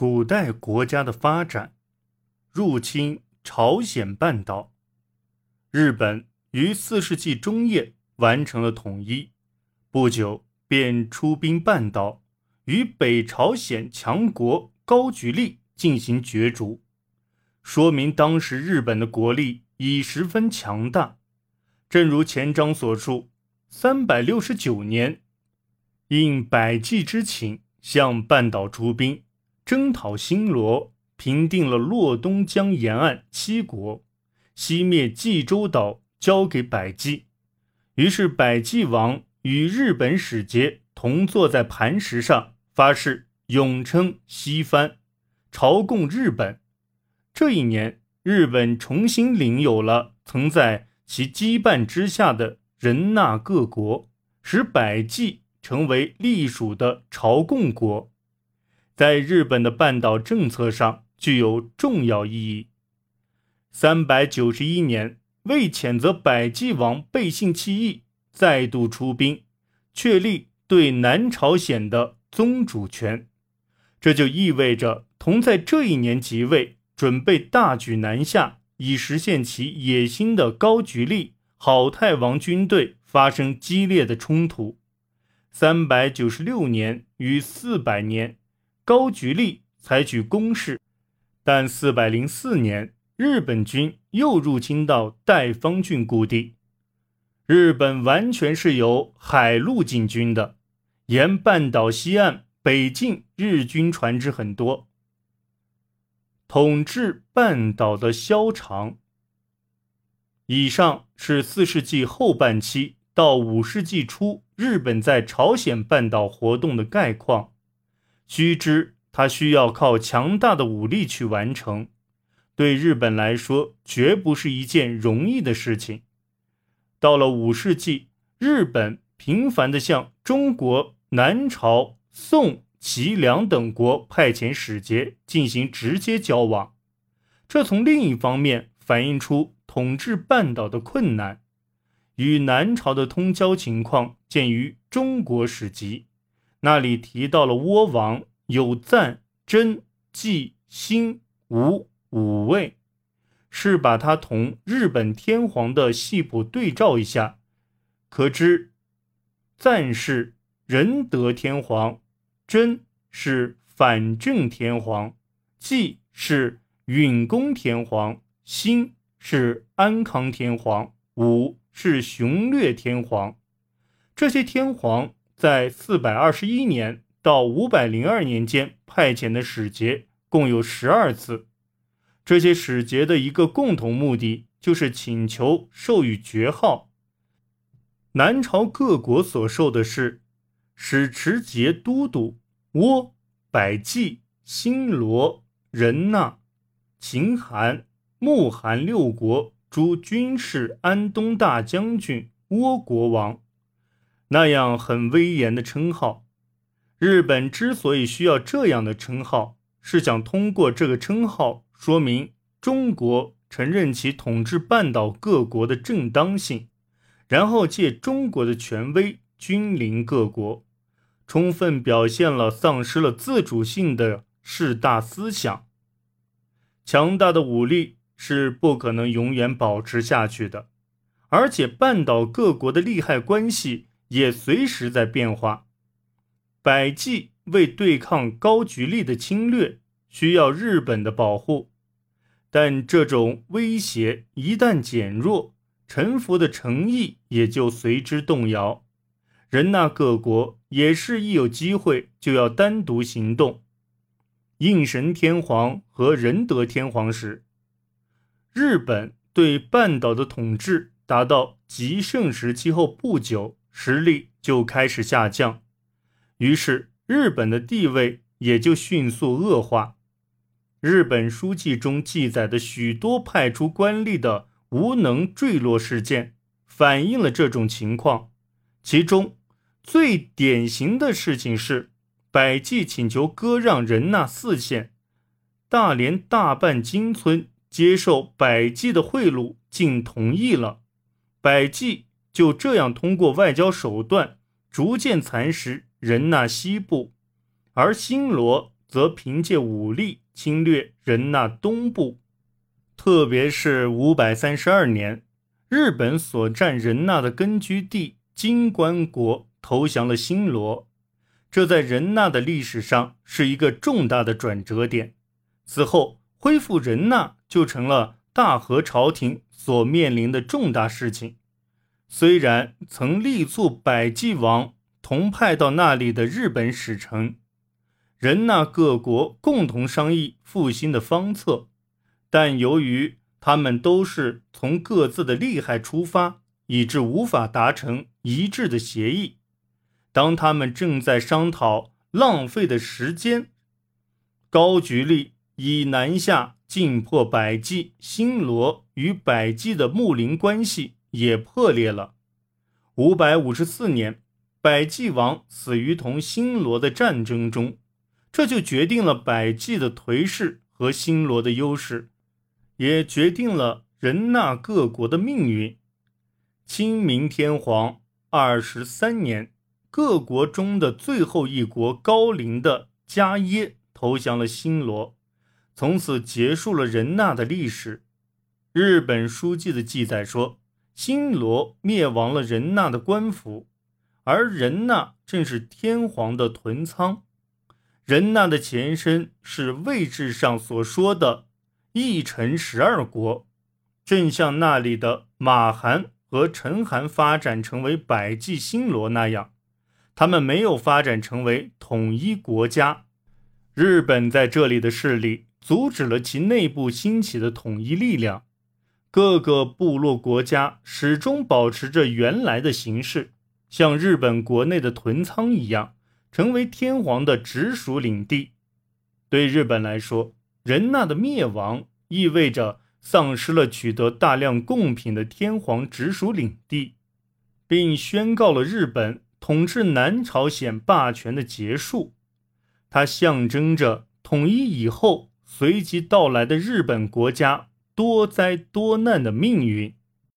古代国家的发展，入侵朝鲜半岛。日本于四世纪中叶完成了统一，不久便出兵半岛，与北朝鲜强国高句丽进行角逐，说明当时日本的国力已十分强大。正如前章所述，三百六十九年，应百济之请，向半岛出兵。征讨新罗，平定了洛东江沿岸七国，西灭济州岛，交给百济。于是百济王与日本使节同坐在磐石上，发誓永称西藩，朝贡日本。这一年，日本重新领有了曾在其羁绊之下的人纳各国，使百济成为隶属的朝贡国。在日本的半岛政策上具有重要意义。三百九十一年，为谴责百济王背信弃义，再度出兵，确立对南朝鲜的宗主权。这就意味着，同在这一年即位、准备大举南下以实现其野心的高句丽好太王军队发生激烈的冲突。三百九十六年与四百年。高句丽采取攻势，但四百零四年，日本军又入侵到代方郡故地。日本完全是由海陆进军的，沿半岛西岸北进，日军船只很多。统治半岛的消长。以上是四世纪后半期到五世纪初日本在朝鲜半岛活动的概况。须知，他需要靠强大的武力去完成，对日本来说绝不是一件容易的事情。到了五世纪，日本频繁地向中国、南朝、宋、齐、梁等国派遣使节进行直接交往，这从另一方面反映出统治半岛的困难。与南朝的通交情况见于《中国史籍》。那里提到了倭王有赞、真、纪、兴、吴五位，是把他同日本天皇的系谱对照一下，可知赞是仁德天皇，真是反正天皇，纪是允恭天皇，兴是安康天皇，武是雄略天皇，这些天皇。在四百二十一年到五百零二年间派遣的使节共有十二次。这些使节的一个共同目的就是请求授予爵号。南朝各国所授的是使持节都督、倭、百济、新罗、仁那、秦韩、穆韩六国诸军事安东大将军、倭国王。那样很威严的称号，日本之所以需要这样的称号，是想通过这个称号说明中国承认其统治半岛各国的正当性，然后借中国的权威君临各国，充分表现了丧失了自主性的士大思想。强大的武力是不可能永远保持下去的，而且半岛各国的利害关系。也随时在变化。百济为对抗高句丽的侵略，需要日本的保护，但这种威胁一旦减弱，臣服的诚意也就随之动摇。人纳各国也是一有机会就要单独行动。应神天皇和仁德天皇时，日本对半岛的统治达到极盛时期后不久。实力就开始下降，于是日本的地位也就迅速恶化。日本书记中记载的许多派出官吏的无能坠落事件，反映了这种情况。其中最典型的事情是，百济请求割让仁那四县，大连大半金村接受百济的贿赂，竟同意了。百济。就这样，通过外交手段逐渐蚕食仁那西部，而新罗则凭借武力侵略仁那东部，特别是五百三十二年，日本所占仁那的根据地金关国投降了新罗，这在仁那的历史上是一个重大的转折点。此后，恢复仁那就成了大和朝廷所面临的重大事情。虽然曾力促百济王同派到那里的日本使臣。仁那各国共同商议复兴的方策，但由于他们都是从各自的利害出发，以致无法达成一致的协议。当他们正在商讨浪费的时间，高句丽以南下进破百济，新罗与百济的睦邻关系也破裂了。五百五十四年，百济王死于同新罗的战争中。这就决定了百济的颓势和新罗的优势，也决定了仁那各国的命运。清明天皇二十三年，各国中的最后一国高陵的迦耶投降了新罗，从此结束了仁那的历史。日本书记的记载说，新罗灭亡了仁那的官府，而仁那正是天皇的屯仓。仁那的前身是位置上所说的“一城十二国”，正像那里的马韩和陈韩发展成为百济新罗那样，他们没有发展成为统一国家。日本在这里的势力阻止了其内部兴起的统一力量，各个部落国家始终保持着原来的形式，像日本国内的屯仓一样。成为天皇的直属领地，对日本来说，仁那的灭亡意味着丧失了取得大量贡品的天皇直属领地，并宣告了日本统治南朝鲜霸权的结束。它象征着统一以后随即到来的日本国家多灾多难的命运。